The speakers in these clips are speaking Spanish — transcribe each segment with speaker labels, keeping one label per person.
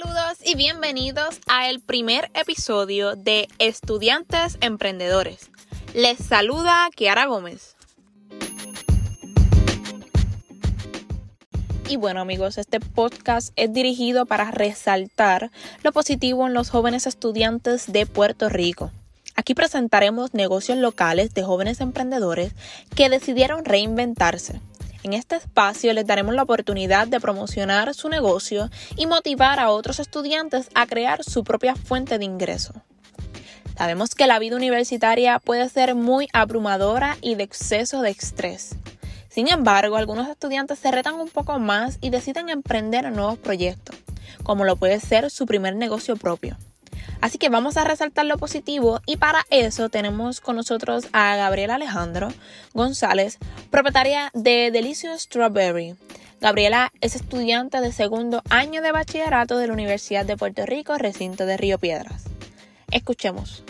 Speaker 1: Saludos y bienvenidos a el primer episodio de Estudiantes Emprendedores. Les saluda Kiara Gómez. Y bueno amigos, este podcast es dirigido para resaltar lo positivo en los jóvenes estudiantes de Puerto Rico. Aquí presentaremos negocios locales de jóvenes emprendedores que decidieron reinventarse en este espacio les daremos la oportunidad de promocionar su negocio y motivar a otros estudiantes a crear su propia fuente de ingreso. Sabemos que la vida universitaria puede ser muy abrumadora y de exceso de estrés. Sin embargo, algunos estudiantes se retan un poco más y deciden emprender nuevos proyectos, como lo puede ser su primer negocio propio. Así que vamos a resaltar lo positivo y para eso tenemos con nosotros a Gabriela Alejandro González, propietaria de Delicious Strawberry. Gabriela es estudiante de segundo año de bachillerato de la Universidad de Puerto Rico, recinto de Río Piedras. Escuchemos.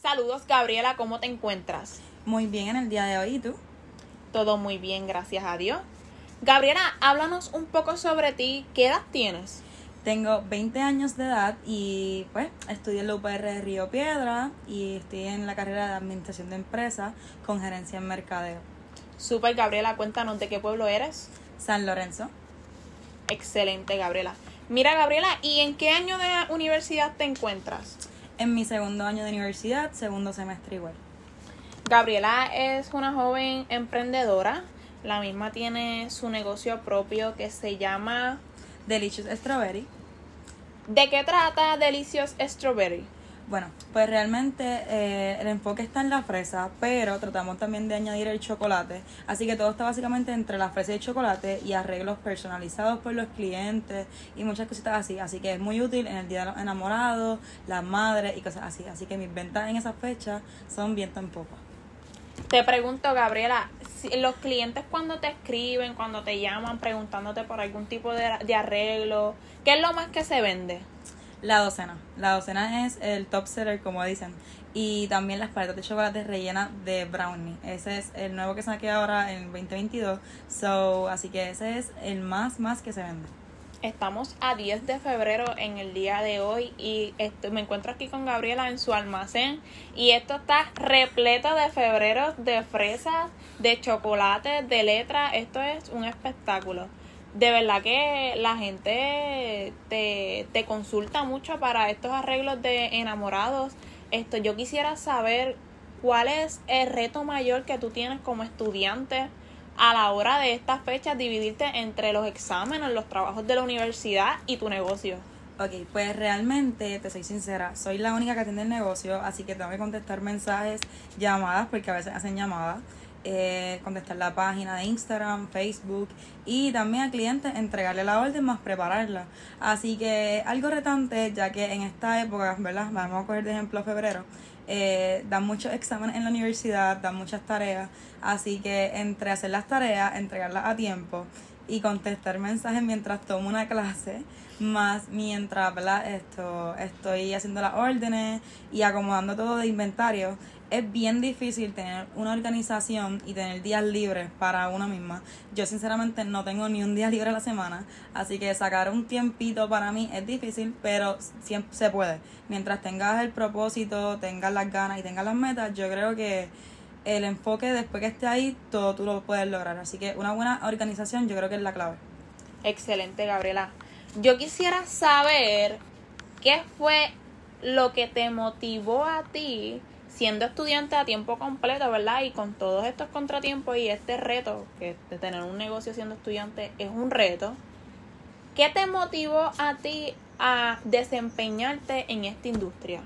Speaker 1: Saludos Gabriela, ¿cómo te encuentras?
Speaker 2: Muy bien en el día de hoy, ¿y tú?
Speaker 1: Todo muy bien, gracias a Dios. Gabriela, háblanos un poco sobre ti. ¿Qué edad tienes?
Speaker 2: Tengo 20 años de edad y pues estudié en la UPR de Río Piedra y estoy en la carrera de Administración de Empresas con gerencia en mercadeo.
Speaker 1: Super, Gabriela, cuéntanos de qué pueblo eres.
Speaker 2: San Lorenzo.
Speaker 1: Excelente, Gabriela. Mira, Gabriela, ¿y en qué año de universidad te encuentras?
Speaker 2: En mi segundo año de universidad, segundo semestre igual.
Speaker 1: Gabriela es una joven emprendedora la misma tiene su negocio propio que se llama
Speaker 2: Delicious Strawberry.
Speaker 1: ¿De qué trata Delicious Strawberry?
Speaker 2: Bueno, pues realmente eh, el enfoque está en la fresa, pero tratamos también de añadir el chocolate. Así que todo está básicamente entre la fresa y el chocolate y arreglos personalizados por los clientes y muchas cositas así. Así que es muy útil en el Día de los Enamorados, las madres y cosas así. Así que mis ventas en esa fecha son viento en popa.
Speaker 1: Te pregunto, Gabriela, los clientes cuando te escriben, cuando te llaman preguntándote por algún tipo de, arreglo, ¿qué es lo más que se vende?
Speaker 2: La docena. La docena es el top seller, como dicen. Y también las paletas de chocolate rellenas de brownie. Ese es el nuevo que saqué ahora en 2022. So, así que ese es el más, más que se vende.
Speaker 1: Estamos a 10 de febrero en el día de hoy y me encuentro aquí con Gabriela en su almacén y esto está repleto de febreros, de fresas, de chocolate, de letras. Esto es un espectáculo. De verdad que la gente te, te consulta mucho para estos arreglos de enamorados. Esto, yo quisiera saber cuál es el reto mayor que tú tienes como estudiante a la hora de estas fechas dividirte entre los exámenes, los trabajos de la universidad y tu negocio?
Speaker 2: Ok, pues realmente, te soy sincera, soy la única que atiende el negocio, así que tengo que contestar mensajes, llamadas, porque a veces hacen llamadas, eh, contestar la página de Instagram, Facebook y también al cliente entregarle la orden más prepararla. Así que algo retante, ya que en esta época, ¿verdad? Vamos a coger de ejemplo febrero, eh, dan muchos exámenes en la universidad, dan muchas tareas, así que entre hacer las tareas, entregarlas a tiempo y contestar mensajes mientras tomo una clase, más mientras Esto, estoy haciendo las órdenes y acomodando todo de inventario, es bien difícil tener una organización y tener días libres para uno misma. Yo sinceramente no tengo ni un día libre a la semana, así que sacar un tiempito para mí es difícil, pero siempre se puede. Mientras tengas el propósito, tengas las ganas y tengas las metas, yo creo que el enfoque después que esté ahí, todo tú lo puedes lograr. Así que una buena organización yo creo que es la clave.
Speaker 1: Excelente, Gabriela. Yo quisiera saber qué fue lo que te motivó a ti siendo estudiante a tiempo completo, ¿verdad? Y con todos estos contratiempos y este reto, que de tener un negocio siendo estudiante es un reto, ¿qué te motivó a ti a desempeñarte en esta industria?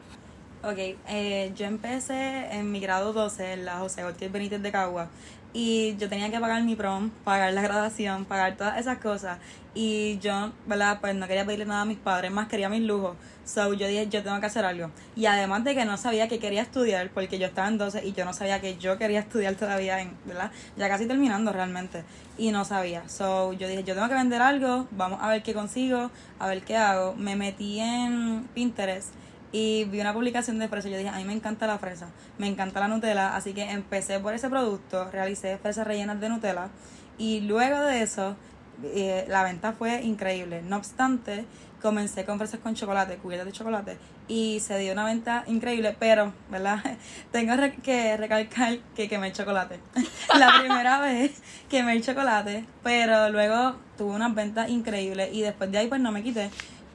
Speaker 2: Ok, eh, yo empecé en mi grado 12 en la José Ortiz Benítez de Cagua y yo tenía que pagar mi prom, pagar la graduación, pagar todas esas cosas y yo, ¿verdad? Pues no quería pedirle nada a mis padres, más quería mis lujos. So yo dije, yo tengo que hacer algo. Y además de que no sabía que quería estudiar, porque yo estaba en 12 y yo no sabía que yo quería estudiar todavía, en, ¿verdad? Ya casi terminando realmente. Y no sabía. So yo dije, yo tengo que vender algo, vamos a ver qué consigo, a ver qué hago. Me metí en Pinterest y vi una publicación de fresa. Yo dije, a mí me encanta la fresa, me encanta la Nutella, así que empecé por ese producto, realicé fresas rellenas de Nutella Y luego de eso, eh, la venta fue increíble. No obstante, comencé con fresas con chocolate, cubiertas de chocolate, y se dio una venta increíble, pero, ¿verdad? Tengo que recalcar que quemé el chocolate. la primera vez quemé el chocolate, pero luego tuve unas ventas increíbles y después de ahí pues no me quité.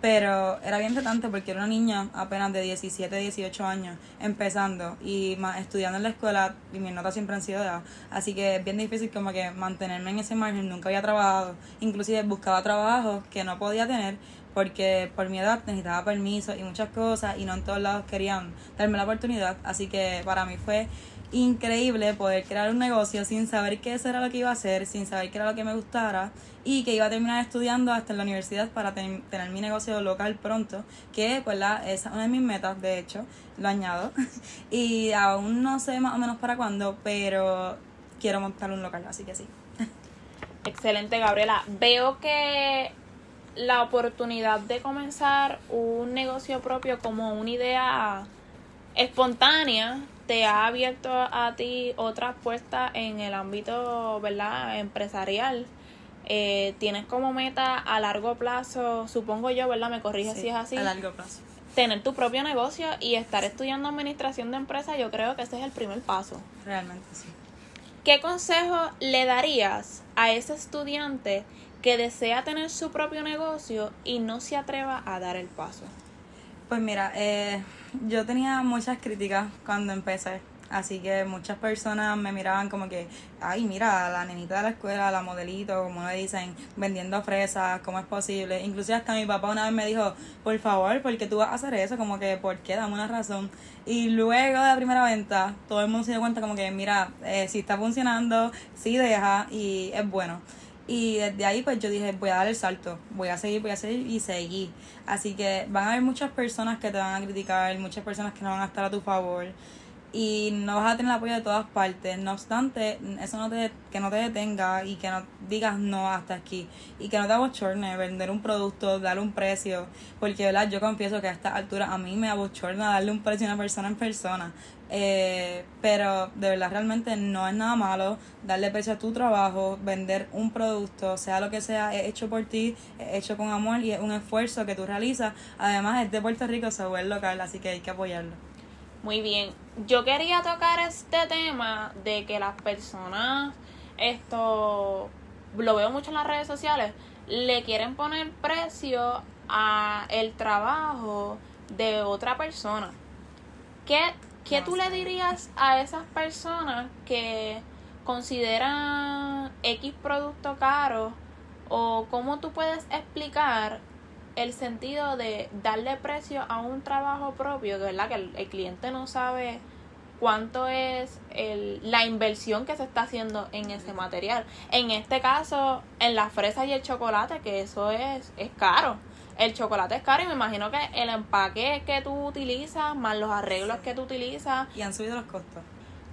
Speaker 2: Pero era bien retante porque era una niña apenas de 17, 18 años, empezando y más estudiando en la escuela y mis notas siempre han sido de Así que es bien difícil como que mantenerme en ese margen, nunca había trabajado, inclusive buscaba trabajos que no podía tener porque por mi edad necesitaba permiso y muchas cosas y no en todos lados querían darme la oportunidad. Así que para mí fue increíble poder crear un negocio sin saber qué era lo que iba a hacer, sin saber qué era lo que me gustara y que iba a terminar estudiando hasta en la universidad para tener mi negocio local pronto, que pues la, es una de mis metas, de hecho, lo añado. y aún no sé más o menos para cuándo, pero quiero montar un local, así que sí.
Speaker 1: Excelente, Gabriela. Veo que la oportunidad de comenzar un negocio propio como una idea espontánea te ha abierto a ti otras puertas en el ámbito verdad empresarial. Eh, tienes como meta a largo plazo supongo yo verdad me corrige si es así
Speaker 2: a largo plazo.
Speaker 1: tener tu propio negocio y estar estudiando administración de empresas yo creo que ese es el primer paso.
Speaker 2: Realmente sí.
Speaker 1: ¿qué consejo le darías a ese estudiante que desea tener su propio negocio y no se atreva a dar el paso?
Speaker 2: Pues mira, eh, yo tenía muchas críticas cuando empecé. Así que muchas personas me miraban como que, ay, mira, la nenita de la escuela, la modelito, como me dicen, vendiendo fresas, ¿cómo es posible? Inclusive hasta mi papá una vez me dijo, por favor, ¿por qué tú vas a hacer eso? Como que, ¿por qué? Dame una razón. Y luego de la primera venta, todo el mundo se dio cuenta como que, mira, eh, si está funcionando, sí deja y es bueno. Y desde ahí pues yo dije, voy a dar el salto, voy a seguir, voy a seguir y seguir. Así que van a haber muchas personas que te van a criticar, muchas personas que no van a estar a tu favor y no vas a tener el apoyo de todas partes. No obstante, eso no te, que no te detenga y que no digas no hasta aquí y que no te abochorne vender un producto, darle un precio, porque ¿verdad? yo confieso que a esta altura a mí me abochorna darle un precio a una persona en persona. Eh, pero de verdad realmente no es nada malo darle precio a tu trabajo, vender un producto, sea lo que sea, es hecho por ti, es hecho con amor y es un esfuerzo que tú realizas. Además es de Puerto Rico, se vuelve local, así que hay que apoyarlo.
Speaker 1: Muy bien, yo quería tocar este tema de que las personas, esto lo veo mucho en las redes sociales, le quieren poner precio a el trabajo de otra persona. ¿Qué ¿Qué tú le dirías a esas personas que consideran X producto caro? ¿O cómo tú puedes explicar el sentido de darle precio a un trabajo propio? Que, ¿verdad? que el, cliente no sabe cuánto es el, la inversión que se está haciendo en ese material. En este caso, en la fresa y el chocolate, que eso es, es caro el chocolate es caro y me imagino que el empaque que tú utilizas, más los arreglos que tú utilizas.
Speaker 2: Y han subido los costos.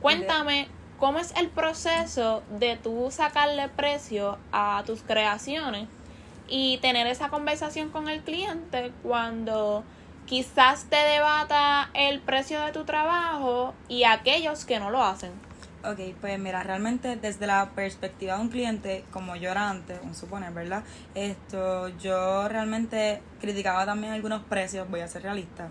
Speaker 1: Cuéntame, ¿cómo es el proceso de tú sacarle precio a tus creaciones y tener esa conversación con el cliente cuando quizás te debata el precio de tu trabajo y aquellos que no lo hacen?
Speaker 2: Ok, pues mira, realmente desde la perspectiva de un cliente, como yo era antes, un suponer, ¿verdad? Esto, yo realmente criticaba también algunos precios, voy a ser realista.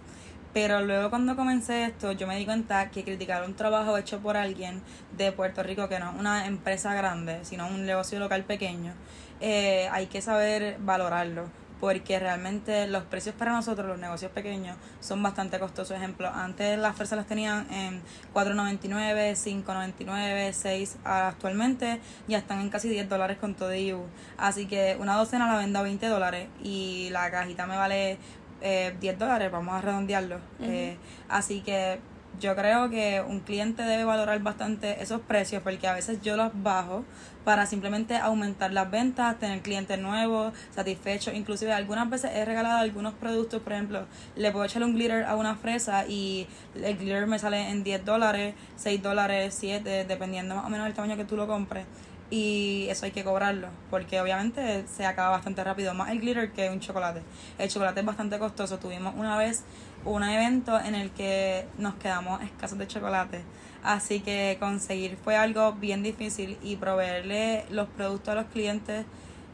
Speaker 2: Pero luego cuando comencé esto, yo me di cuenta que criticar un trabajo hecho por alguien de Puerto Rico, que no es una empresa grande, sino un negocio local pequeño, eh, hay que saber valorarlo porque realmente los precios para nosotros, los negocios pequeños, son bastante costosos. Ejemplo, antes las fresas las tenían en 4.99, 5.99, 6, actualmente ya están en casi 10 dólares con todo IU. Así que una docena la vendo a 20 dólares y la cajita me vale eh, 10 dólares, vamos a redondearlo. eh, así que yo creo que un cliente debe valorar bastante esos precios porque a veces yo los bajo para simplemente aumentar las ventas, tener clientes nuevos, satisfechos. Inclusive algunas veces he regalado algunos productos, por ejemplo, le puedo echar un glitter a una fresa y el glitter me sale en 10 dólares, 6 dólares, 7, dependiendo más o menos del tamaño que tú lo compres y eso hay que cobrarlo porque obviamente se acaba bastante rápido más el glitter que un chocolate el chocolate es bastante costoso tuvimos una vez un evento en el que nos quedamos escasos de chocolate. Así que conseguir fue algo bien difícil y proveerle los productos a los clientes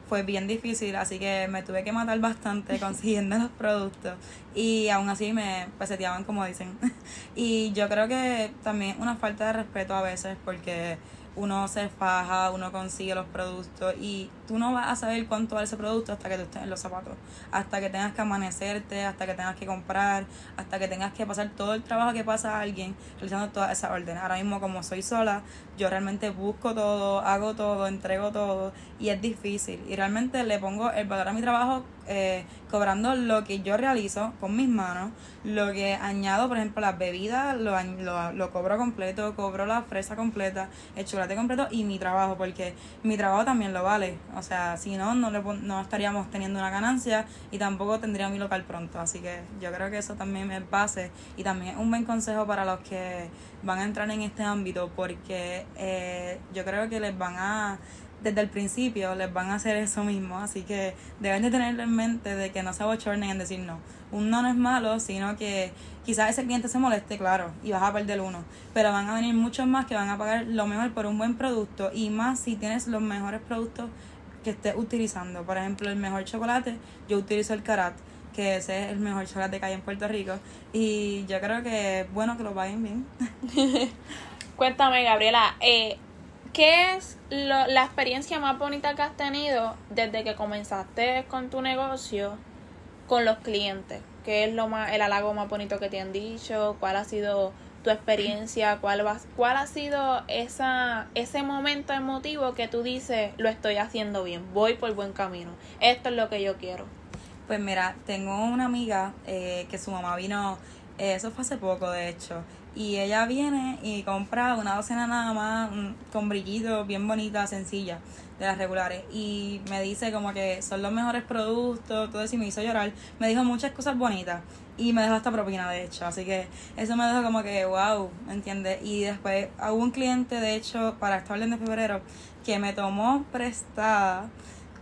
Speaker 2: fue bien difícil, así que me tuve que matar bastante consiguiendo los productos y aún así me peseteaban como dicen. y yo creo que también una falta de respeto a veces porque uno se faja, uno consigue los productos y tú no vas a saber cuánto vale ese producto hasta que tú estés en los zapatos, hasta que tengas que amanecerte, hasta que tengas que comprar, hasta que tengas que pasar todo el trabajo que pasa alguien realizando toda esa orden. Ahora mismo como soy sola, yo realmente busco todo, hago todo, entrego todo y es difícil y realmente le pongo el valor a mi trabajo eh, cobrando lo que yo realizo con mis manos, lo que añado, por ejemplo, las bebidas, lo, lo, lo cobro completo, cobro la fresa completa, el chocolate completo y mi trabajo, porque mi trabajo también lo vale. O sea, si no, no, le, no estaríamos teniendo una ganancia y tampoco tendría mi local pronto. Así que yo creo que eso también es base y también es un buen consejo para los que van a entrar en este ámbito, porque eh, yo creo que les van a desde el principio les van a hacer eso mismo, así que deben de tenerlo en mente de que no se abochornen en decir no. Un no no es malo, sino que quizás ese cliente se moleste, claro, y vas a perder uno, pero van a venir muchos más que van a pagar lo mejor por un buen producto y más si tienes los mejores productos que estés utilizando. Por ejemplo, el mejor chocolate, yo utilizo el Karat, que ese es el mejor chocolate que hay en Puerto Rico y yo creo que es bueno que lo paguen bien.
Speaker 1: Cuéntame, Gabriela, eh, ¿Qué es la experiencia más bonita que has tenido desde que comenzaste con tu negocio con los clientes? ¿Qué es lo más, el halago más bonito que te han dicho? ¿Cuál ha sido tu experiencia? ¿Cuál, va, cuál ha sido esa, ese momento emotivo que tú dices, lo estoy haciendo bien, voy por buen camino? Esto es lo que yo quiero.
Speaker 2: Pues mira, tengo una amiga eh, que su mamá vino, eh, eso fue hace poco de hecho, y ella viene y compra una docena nada más mm, con brillitos, bien bonita, sencilla, de las regulares. Y me dice como que son los mejores productos, todo eso y me hizo llorar. Me dijo muchas cosas bonitas y me dejó hasta propina, de hecho. Así que eso me dejó como que, wow, ¿me entiendes? Y después hubo un cliente, de hecho, para esta orden de febrero, que me tomó prestada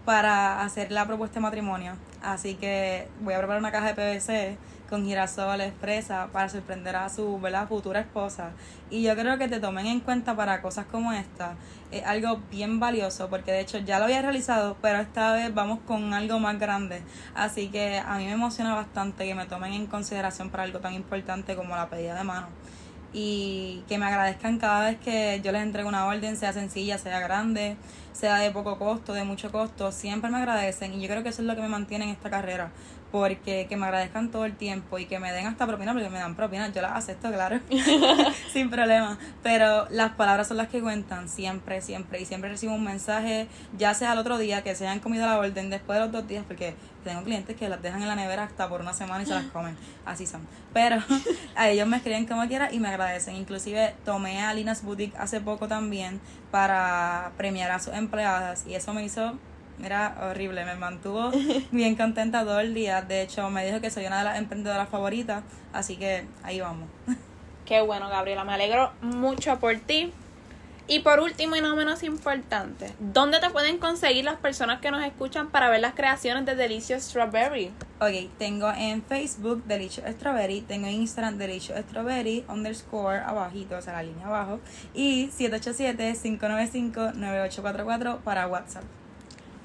Speaker 2: para hacer la propuesta de matrimonio. Así que voy a preparar una caja de PVC con girasoles, fresa, para sorprender a su ¿verdad? futura esposa. Y yo creo que te tomen en cuenta para cosas como esta. Es algo bien valioso, porque de hecho ya lo había realizado, pero esta vez vamos con algo más grande. Así que a mí me emociona bastante que me tomen en consideración para algo tan importante como la pedida de mano y que me agradezcan cada vez que yo les entrego una orden, sea sencilla, sea grande, sea de poco costo, de mucho costo, siempre me agradecen y yo creo que eso es lo que me mantiene en esta carrera, porque que me agradezcan todo el tiempo y que me den hasta propina, porque me dan propina, yo las acepto, claro, sin problema, pero las palabras son las que cuentan, siempre, siempre, y siempre recibo un mensaje, ya sea el otro día, que se hayan comido la orden después de los dos días, porque tengo clientes que las dejan en la nevera hasta por una semana y se las comen, así son, pero a ellos me escriben como quiera y me agradecen, inclusive tomé a Linas Boutique hace poco también para premiar a sus empleadas y eso me hizo Mira, horrible, me mantuvo bien contenta todo el día. De hecho, me dijo que soy una de las emprendedoras favoritas, así que ahí vamos.
Speaker 1: Qué bueno, Gabriela, me alegro mucho por ti. Y por último y no menos importante, ¿dónde te pueden conseguir las personas que nos escuchan para ver las creaciones de Delicious Strawberry?
Speaker 2: Ok, tengo en Facebook Delicious Strawberry, tengo en Instagram Delicious Strawberry underscore abajito, o sea la línea abajo, y 787-595-9844 para WhatsApp.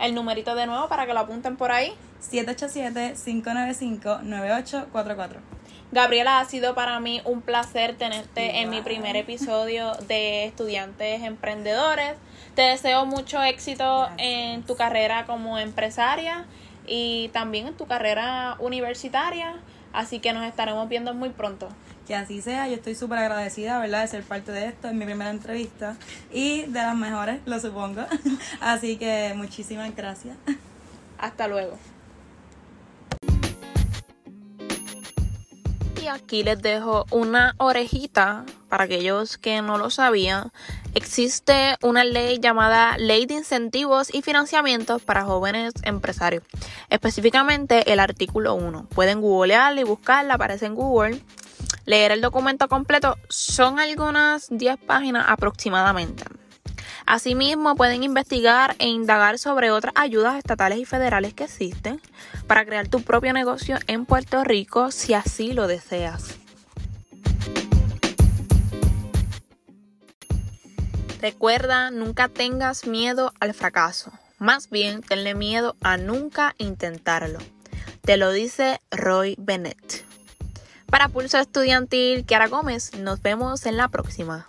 Speaker 1: El numerito de nuevo para que lo apunten por ahí.
Speaker 2: 787-595-9844.
Speaker 1: Gabriela, ha sido para mí un placer tenerte en mi primer episodio de Estudiantes Emprendedores. Te deseo mucho éxito en tu carrera como empresaria y también en tu carrera universitaria. Así que nos estaremos viendo muy pronto
Speaker 2: que así sea. Yo estoy súper agradecida, ¿verdad?, de ser parte de esto. en mi primera entrevista y de las mejores, lo supongo. Así que muchísimas gracias.
Speaker 1: Hasta luego. Y aquí les dejo una orejita para aquellos que no lo sabían. Existe una ley llamada Ley de Incentivos y Financiamientos para Jóvenes Empresarios. Específicamente el artículo 1. Pueden googlearla y buscarla, aparece en Google leer el documento completo son algunas 10 páginas aproximadamente. Asimismo, pueden investigar e indagar sobre otras ayudas estatales y federales que existen para crear tu propio negocio en Puerto Rico si así lo deseas. Recuerda, nunca tengas miedo al fracaso. Más bien, tenle miedo a nunca intentarlo. Te lo dice Roy Bennett. Para Pulso Estudiantil, Kiara Gómez, nos vemos en la próxima.